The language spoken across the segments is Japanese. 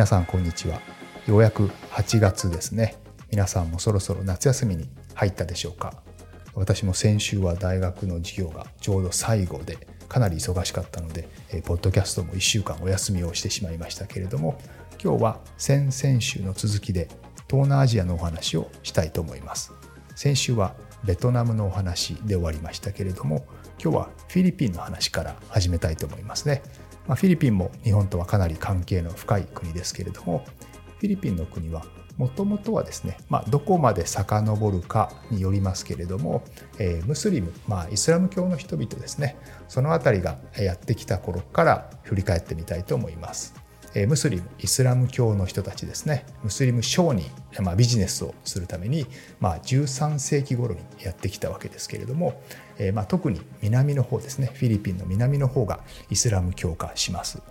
皆さんこんにちは。ようやく8月ですね。皆さんもそろそろ夏休みに入ったでしょうか。私も先週は大学の授業がちょうど最後でかなり忙しかったので、えポッドキャストも1週間お休みをしてしまいましたけれども今日は先々週の続きで東南アジアのお話をしたいと思います。先週はベトナムのお話で終わりましたけれども今日はフィリピンの話から始めたいと思いますね。まあ、フィリピンも日本とはかなり関係の深い国ですけれどもフィリピンの国はもともとはですね、まあ、どこまで遡るかによりますけれども、えー、ムスリム、まあ、イスラム教の人々ですねその辺りがやってきた頃から振り返ってみたいと思います。ムスリムイスラム教の人たちですね。ムスリム商人、まあ、ビジネスをするために、まあ、13世紀頃にやってきたわけですけれども、えー、まあ、特に南の方ですね。フィリピンの南の方がイスラム教化します。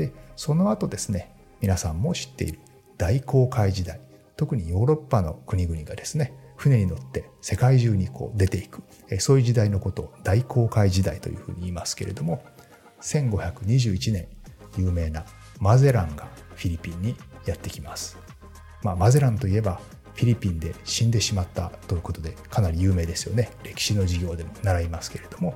でその後ですね皆さんも知っている大航海時代特にヨーロッパの国々がですね船に乗って世界中にこう出ていくそういう時代のことを大航海時代というふうに言いますけれども1521年有名なマゼランがフィリピンにやってきます。まあ、マゼランといえばフィリピンで死んでしまったということでかなり有名ですよね。歴史の授業でも習いますけれども、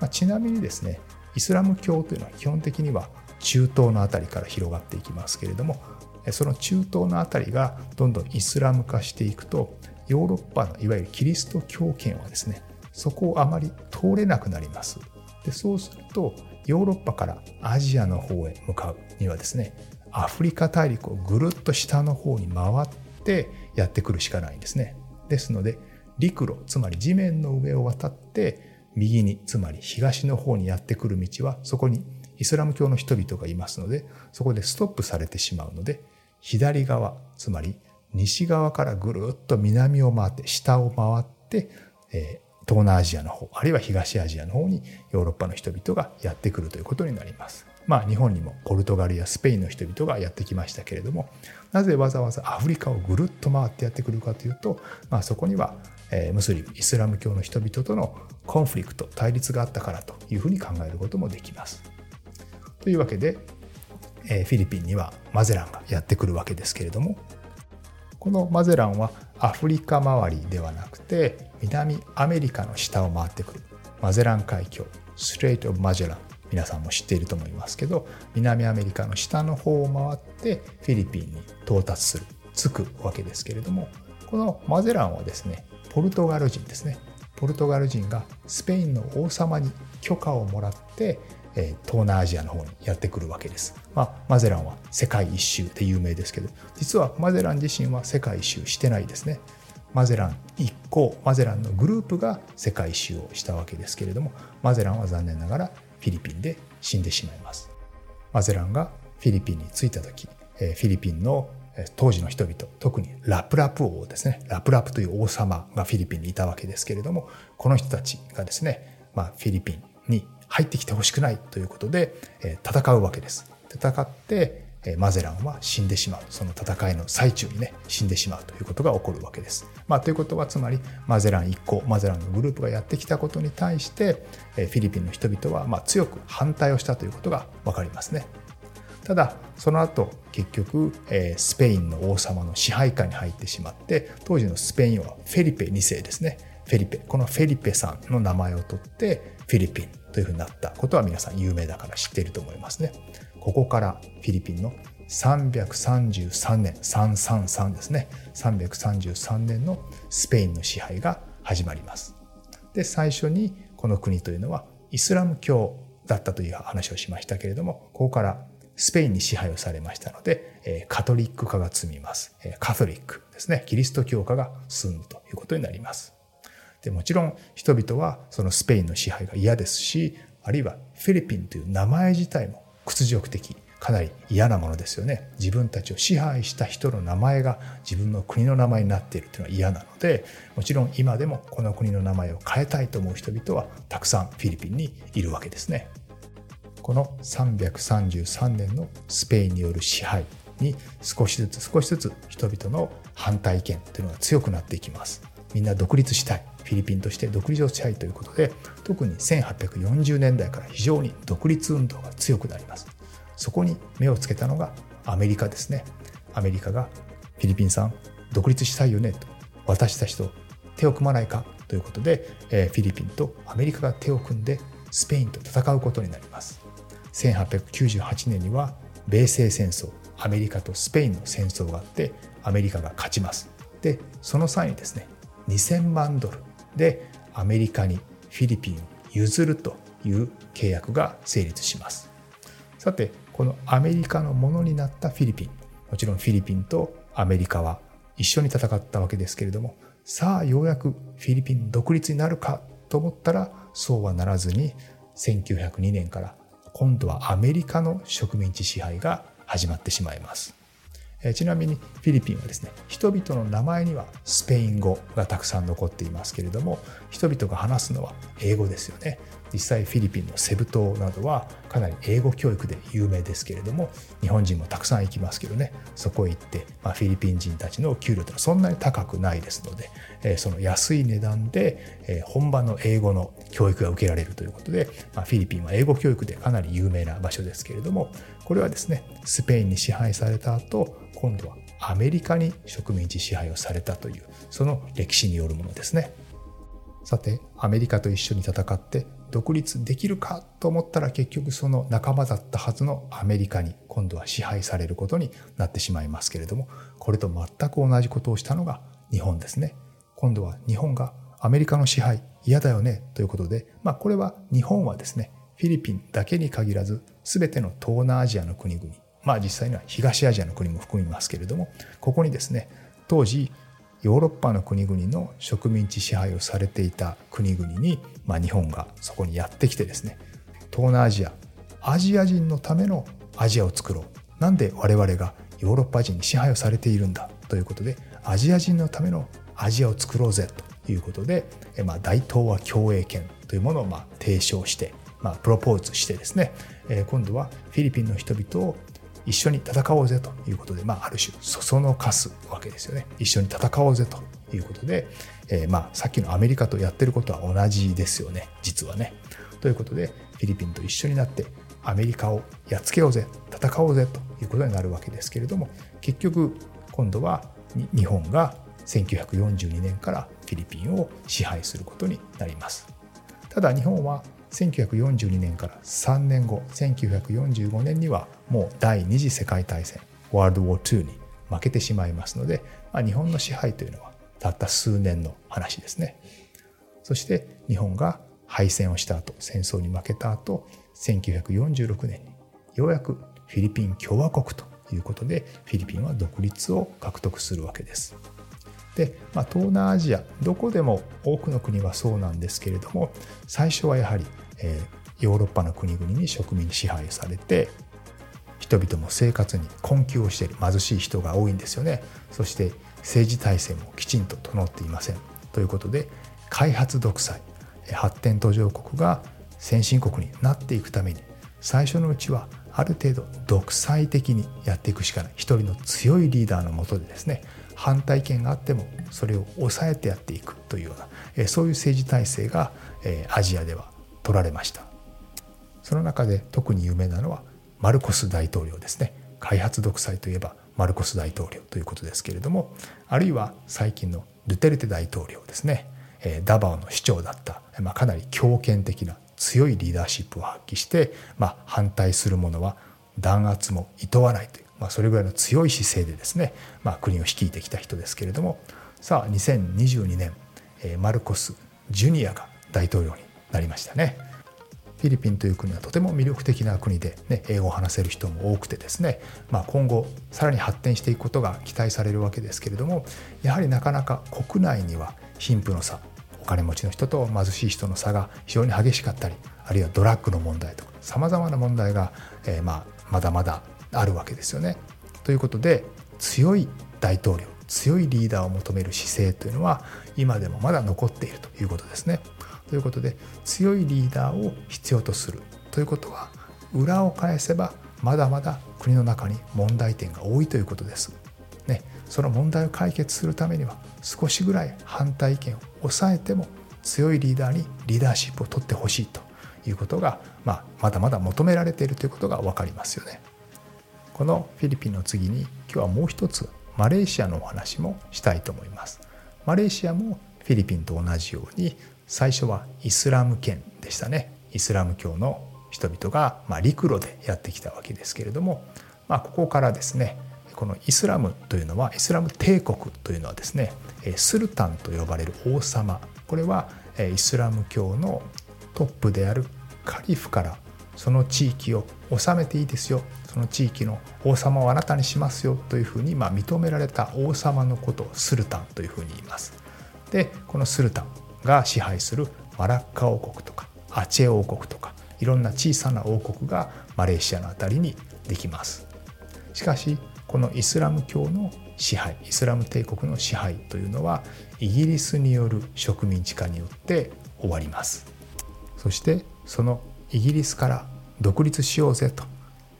まあ、ちなみにですねイスラム教というのは基本的には中東の辺りから広がっていきますけれどもその中東の辺りがどんどんイスラム化していくとヨーロッパのいわゆるキリスト教圏はですねそこをあまり通れなくなります。でそうするとヨーロッパからアジアの方へ向かう。にはですねアフリカ大陸をぐるっと下の方に回ってやってくるしかないんですねですので陸路つまり地面の上を渡って右につまり東の方にやってくる道はそこにイスラム教の人々がいますのでそこでストップされてしまうので左側つまり西側からぐるっと南を回って下を回って、え東南アジアの方あるいは東アジアの方にヨーロッパの人々がやってくるということになります。まあ日本にもポルトガルやスペインの人々がやってきましたけれどもなぜわざわざアフリカをぐるっと回ってやってくるかというと、まあ、そこにはムスリムイスラム教の人々とのコンフリクト対立があったからというふうに考えることもできます。というわけでフィリピンにはマゼランがやってくるわけですけれどもこのマゼランはアフリカ周りではなくて南アメリカの下を回ってくるマゼラン海峡ストレート・オブ・マジェラン皆さんも知っていると思いますけど南アメリカの下の方を回ってフィリピンに到達する着くわけですけれどもこのマゼランはですねポルトガル人ですねポルトガル人がスペインの王様に許可をもらって東南アジアの方にやってくるわけです。まあ、マゼランは世界一周で有名ですけど、実はマゼラン自身は世界一周してないですね。マゼラン一行、マゼランのグループが世界一周をしたわけですけれども、マゼランは残念ながらフィリピンで死んでしまいます。マゼランがフィリピンに着いた時、フィリピンの当時の人々、特にラプラプ王ですね、ラプラプという王様がフィリピンにいたわけですけれども、この人たちがですね、まあ、フィリピンに入ってきてほしくないということで、戦うわけです。戦って、マゼランは死んでしまう。その戦いの最中にね、死んでしまうということが起こるわけです。まあ、ということは、つまり、マゼラン一行、マゼランのグループがやってきたことに対して、フィリピンの人々は、ま強く反対をしたということがわかりますね。ただその後結局、スペインの王様の支配下に入ってしまって当時のスペインはフェリペ2世ですねフェリペこのフェリペさんの名前を取ってフィリピンというふうになったことは皆さん有名だから知っていると思いますね。ここからフィリピンの333年333ですね。333年のスペインの支配が始まります。で最初にこの国というのはイスラム教だったという話をしましたけれどもここからスペインに支配をされましたのでカトリック化が積みます。カトリックですね。キリスト教化が進むということになります。でもちろん人々はそのスペインの支配が嫌ですしあるいはフィリピンという名前自体も屈辱的かなり嫌なものですよね。自分たちを支配した人の名前が自分の国の名前になっているというのは嫌なのでもちろん今でもこの国の名前を変えたいと思う人々はたくさんフィリピンにいるわけですね。この333年のスペインによる支配に少しずつ少しずつ人々の反対意見というのが強くなっていきます。みんな独立したい。フィリピンとして独立をしたいということで特に1840年代から非常に独立運動が強くなります。そこに目をつけたのがアメリカですね。アメリカがフィリピンさん独立したいよねと私たちと手を組まないかということで、フィリピンとアメリカが手を組んでスペインと戦うことになります。1898年には米西戦争アメリカとスペインの戦争があってアメリカが勝ちます。でその際にですね2000万ドルでアメリカにフィリピンを譲るという契約が成立します。さてこのアメリカのものになったフィリピンもちろんフィリピンとアメリカは一緒に戦ったわけですけれどもさあようやくフィリピン独立になるかと思ったらそうはならずに1902年から今度はアメリカの植民地支配が始まってしまいます。ちなみにフィリピンはですね人々の名前にはスペイン語がたくさん残っていますけれども人々が話すのは英語ですよね。実際フィリピンのセブ島などはかなり英語教育で有名ですけれども日本人もたくさん行きますけどねそこへ行って、まあ、フィリピン人たちの給料というのはそんなに高くないですので、えその安い値段で、え本場の英語の教育が受けられるということで、まあ、フィリピンは英語教育でかなり有名な場所ですけれどもこれはですねスペインに支配された後今度はアメリカに植民地支配をされたというその歴史によるものですね。さてアメリカと一緒に戦って独立できるかと思ったら結局その仲間だったはずのアメリカに今度は支配されることになってしまいますけれどもこれと全く同じことをしたのが日本ですね。今度は日本がアメリカの支配嫌だよねということで、まあ、これは日本はですねフィリピンだけに限らず全ての東南アジアの国々まあ実際には東アジアの国も含みますけれどもここにですね当時ヨーロッパの国々の植民地支配をされていた国々に、まあ、日本がそこにやってきてですね東南アジアアジア人のためのアジアを作ろう。なんで我々がヨーロッパ人に支配をされているんだということでアジア人のためのアジアを作ろうぜということで、まあ、大東亜共栄圏というものをま提唱して、まあ、プロポーズしてですね今度はフィリピンの人々を一緒に戦おうぜということで、まあ、ある種そそのかすわけですよね一緒に戦おうぜということで、えー、まあさっきのアメリカとやってることは同じですよね実はね。ということでフィリピンと一緒になってアメリカをやっつけようぜ戦おうぜということになるわけですけれども結局今度は日本が1942年からフィリピンを支配することになります。ただ日本は1942年から3年後1945年にはもう第二次世界大戦ワールドウォー2に負けてしまいますので、まあ、日本の支配というのはたった数年の話ですねそして日本が敗戦をした後戦争に負けた後1946年にようやくフィリピン共和国ということでフィリピンは独立を獲得するわけです。で、まあ、東南アジアどこでも多くの国はそうなんですけれども最初はやはり、えー、ヨーロッパの国々に植民に支配されて人々も生活に困窮をしている貧しい人が多いんですよね。そして政治体制もきちんと整っていません。ということで開発独裁発展途上国が先進国になっていくために最初のうちはある程度独裁的にやっていくしかない。一人の強いリーダーのもとでですね反対意見があってもそれを抑えてやっていくというようなそういう政治体制がアジアでは取られました。その中で特に有名なのはマルコス大統領ですね。開発独裁といえばマルコス大統領ということですけれどもあるいは最近のドゥテルテ大統領ですね。ダバオの市長だった、まあ、かなり強権的な強いリーダーシップを発揮して、まあ、反対する者は弾圧も厭わないというまあ、それぐらいの強い姿勢でですね、まあ、国を率いてきた人ですけれども。さあ2022年マルコス・ジュニアが大統領になりましたね。フィリピンという国はとても魅力的な国で、ね、英語を話せる人も多くてですね、まあ、今後さらに発展していくことが期待されるわけですけれどもやはりなかなか国内には貧富の差お金持ちの人と貧しい人の差が非常に激しかったりあるいはドラッグの問題とかさまざまな問題が、えー、まあまだまだあるわけですよね。ということで強い大統領強いリーダーを求める姿勢というのは今でもまだ残っているということですね。ということで強いリーダーを必要とするということは裏を返せばまだまだ国の中に問題点が多いということです。ね、その問題を解決するためには少しぐらい反対意見を抑えても強いリーダーにリーダーシップを取ってほしいということが、まあ、まだまだ求められているということが分かりますよね。このフィリピンの次に今日はもう一つマレーシアのお話もしたいと思います。マレーシアもフィリピンと同じように最初はイスラム圏でしたね。イスラム教の人々が、ま、陸路でやってきたわけですけれども、まあ、ここからですねこのイスラムというのはイスラム帝国というのはですねスルタンと呼ばれる王様。これはイスラム教のトップであるカリフからその地域を治めていいですよ。その地域の王様をあなたにしますよ。というふうにま認められた王様のことをスルタンというふうに言います。でこのスルタンが支配するマラッカ王国とかアチェ王国とかいろんな小さな王国がマレーシアの辺りにできます。しかしこのイスラム教の支配イスラム帝国の支配というのはイギリスによる植民地化によって終わります。そしてそのイギリスから独立しようぜと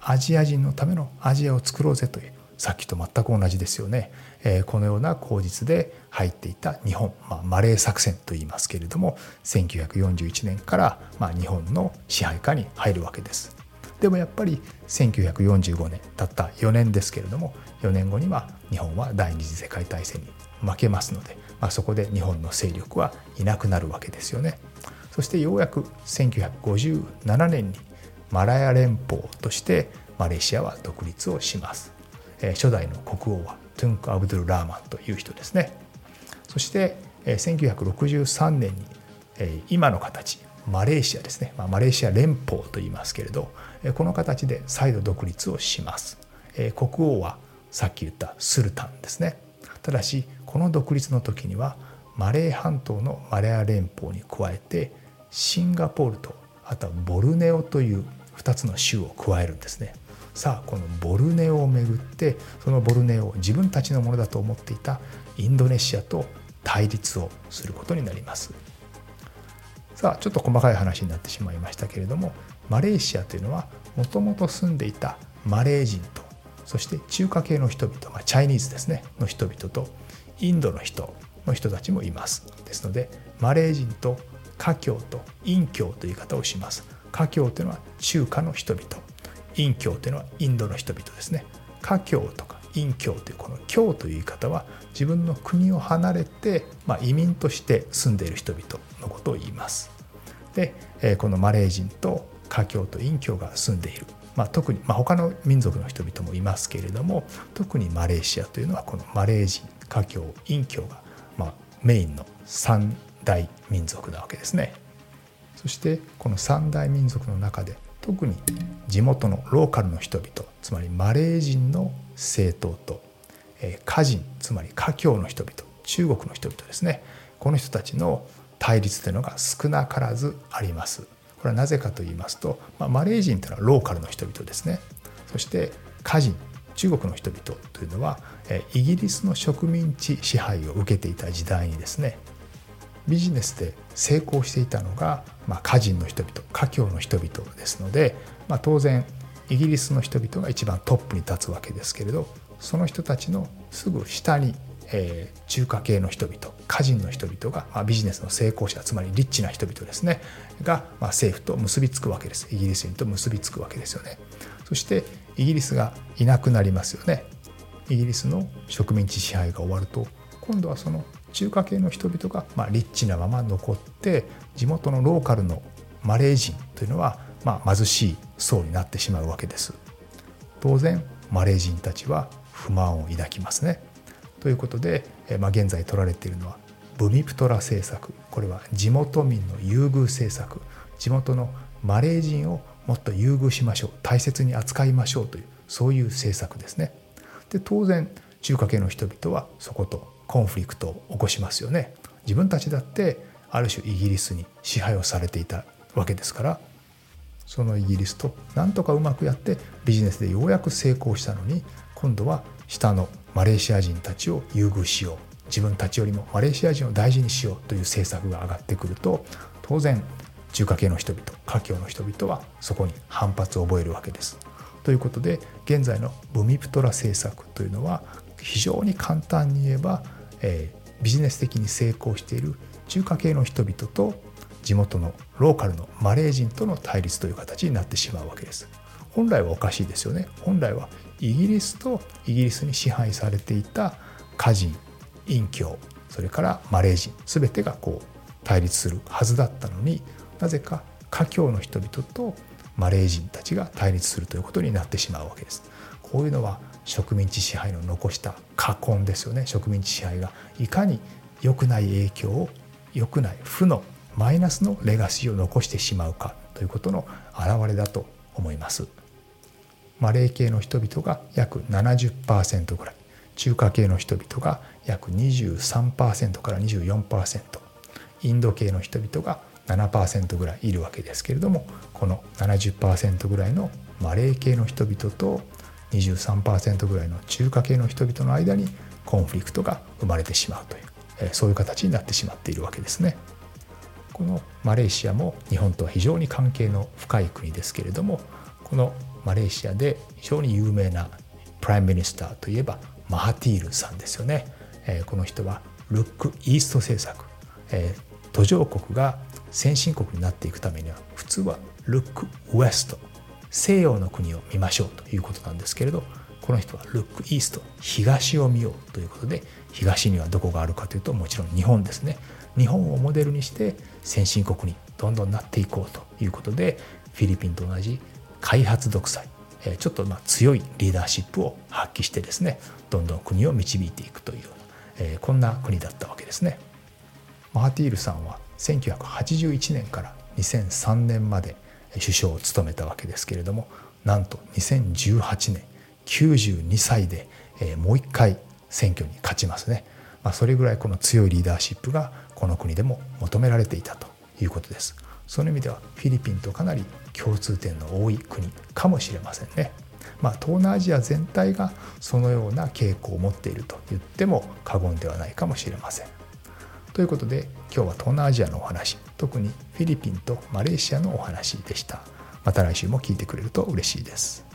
アジア人のためのアジアを作ろうぜというさっきと全く同じですよね、えー、このような口実で入っていた日本、まあ、マレー作戦と言いますけれども1941年から、まあ、日本の支配下に入るわけです。でもやっぱり1945年たった4年ですけれども4年後には日本は第二次世界大戦に負けますので、まあ、そこで日本の勢力はいなくなるわけですよね。そしてようやく1957年にマラヤ連邦としてマレーシアは独立をします。初代の国王はトゥンク・アブドゥル・ラーマンという人ですね。そして1963年に今の形マレーシアですね、ま、マレーシア連邦と言いますけれどこの形で再度独立をします。国王はさっき言ったスルタンですね。ただしこの独立の時にはマレー半島のマレア連邦に加えてシンガポールとあとはボルネオという2つの州を加えるんですね。さあこのボルネオをめぐってそのボルネオを自分たちのものだと思っていたインドネシアと対立をすることになります。さあちょっと細かい話になってしまいましたけれどもマレーシアというのはもともと住んでいたマレー人とそして中華系の人々、まあ、チャイニーズですねの人々とインドの人の人たちもいます。ですのでマレー人と華僑と陰教という言い方をします。華僑というのは中華の人々。陰教というのはインドの人々ですね。華僑とか陰教というこの教という言い方は自分の国を離れて、まあ、移民として住んでいる人々のことを言います。でこのマレー人と華僑と陰教が住んでいる、まあ、特に、まあ、他の民族の人々もいますけれども特にマレーシアというのはこのマレー人華僑陰教が、まあ、メインの三大民族なわけですね。そしてこの三大民族の中で特に地元のローカルの人々つまりマレー人の政党と華人つまり華僑の人々中国の人々ですねこの人たちの対立というのが少なからずあります。これはなぜかと言いますと、まあ、マレー人というのはローカルの人々ですねそして華人中国の人々というのはイギリスの植民地支配を受けていた時代にですねビジネスで成功していたのが、まあ、家人の人々華僑の人々ですので、まあ、当然イギリスの人々が一番トップに立つわけですけれどその人たちのすぐ下に、えー、中華系の人々家人の人々が、まあ、ビジネスの成功者つまりリッチな人々ですねが、まあ、政府と結びつくわけです。イギリス人と結びつくわけですよね。そしてイギリスがいなくなりますよね。イギリスの植民地支配が終わると今度はその中華系の人々が、まあ、リッチなまま残って地元のローカルのマレー人というのは、まあ、貧しい層になってしまうわけです。当然マレー人たちは不満を抱きますね。ということで、まあ、現在取られているのはブミプトラ政策これは地元民の優遇政策地元のマレー人をもっと優遇しましょう大切に扱いましょうというそういう政策ですね。で当然中華系の人々はそことコンフリクトを起こしますよね。自分たちだってある種イギリスに支配をされていたわけですからそのイギリスとなんとかうまくやってビジネスでようやく成功したのに今度は下のマレーシア人たちを優遇しよう自分たちよりもマレーシア人を大事にしようという政策が上がってくると当然中華系の人々華僑の人々はそこに反発を覚えるわけです。ということで現在のブミプトラ政策というのは非常に簡単に言えば、えー、ビジネス的に成功している中華系の人々と地元のローカルのマレー人との対立という形になってしまうわけです。本来はおかしいですよね。本来はイギリスとイギリスに支配されていた家人隠居それからマレー人全てがこう対立するはずだったのになぜか華僑の人々とマレー人たちが対立するということになってしまうわけです。こういうのは植民地支配の残した禍根ですよね。植民地支配がいかに良くない影響を良くない負のマイナスのレガシーを残してしまうかということの表れだと思います。マレー系の人々が約70%ぐらい。中華系の人々が約23%から24%インド系の人々が7%ぐらいいるわけですけれどもこの70%ぐらいのマレー系の人々と23%ぐらいの中華系の人々の間にコンフリクトが生まれてしまうというそういう形になってしまっているわけですね。このマレーシアも日本とは非常に関係の深い国ですけれどもこのマレーシアで非常に有名な Prime Minister といえばマハティールさんですよね。この人はルックイースト政策途上国が先進国になっていくためには普通はルックウエスト西洋の国を見ましょうということなんですけれどこの人はルックイースト東を見ようということで東にはどこがあるかというともちろん日本ですね日本をモデルにして先進国にどんどんなっていこうということでフィリピンと同じ開発独裁ちょっとま強いリーダーシップを発揮してですねどんどん国を導いていくというようなこんな国だったわけですね。マハティールさんは1981年から2003年まで首相を務めたわけですけれどもなんと2018年92歳でもう一回選挙に勝ちますね、まあ、それぐらいこの強いリーダーシップがこの国でも求められていたということです。その意味ではフィリピンとかなり共通点の多い国かもしれませんね。まあ、東南アジア全体がそのような傾向を持っていると言っても過言ではないかもしれません。ということで今日は東南アジアのお話特にフィリピンとマレーシアのお話でした。また来週も聞いてくれると嬉しいです。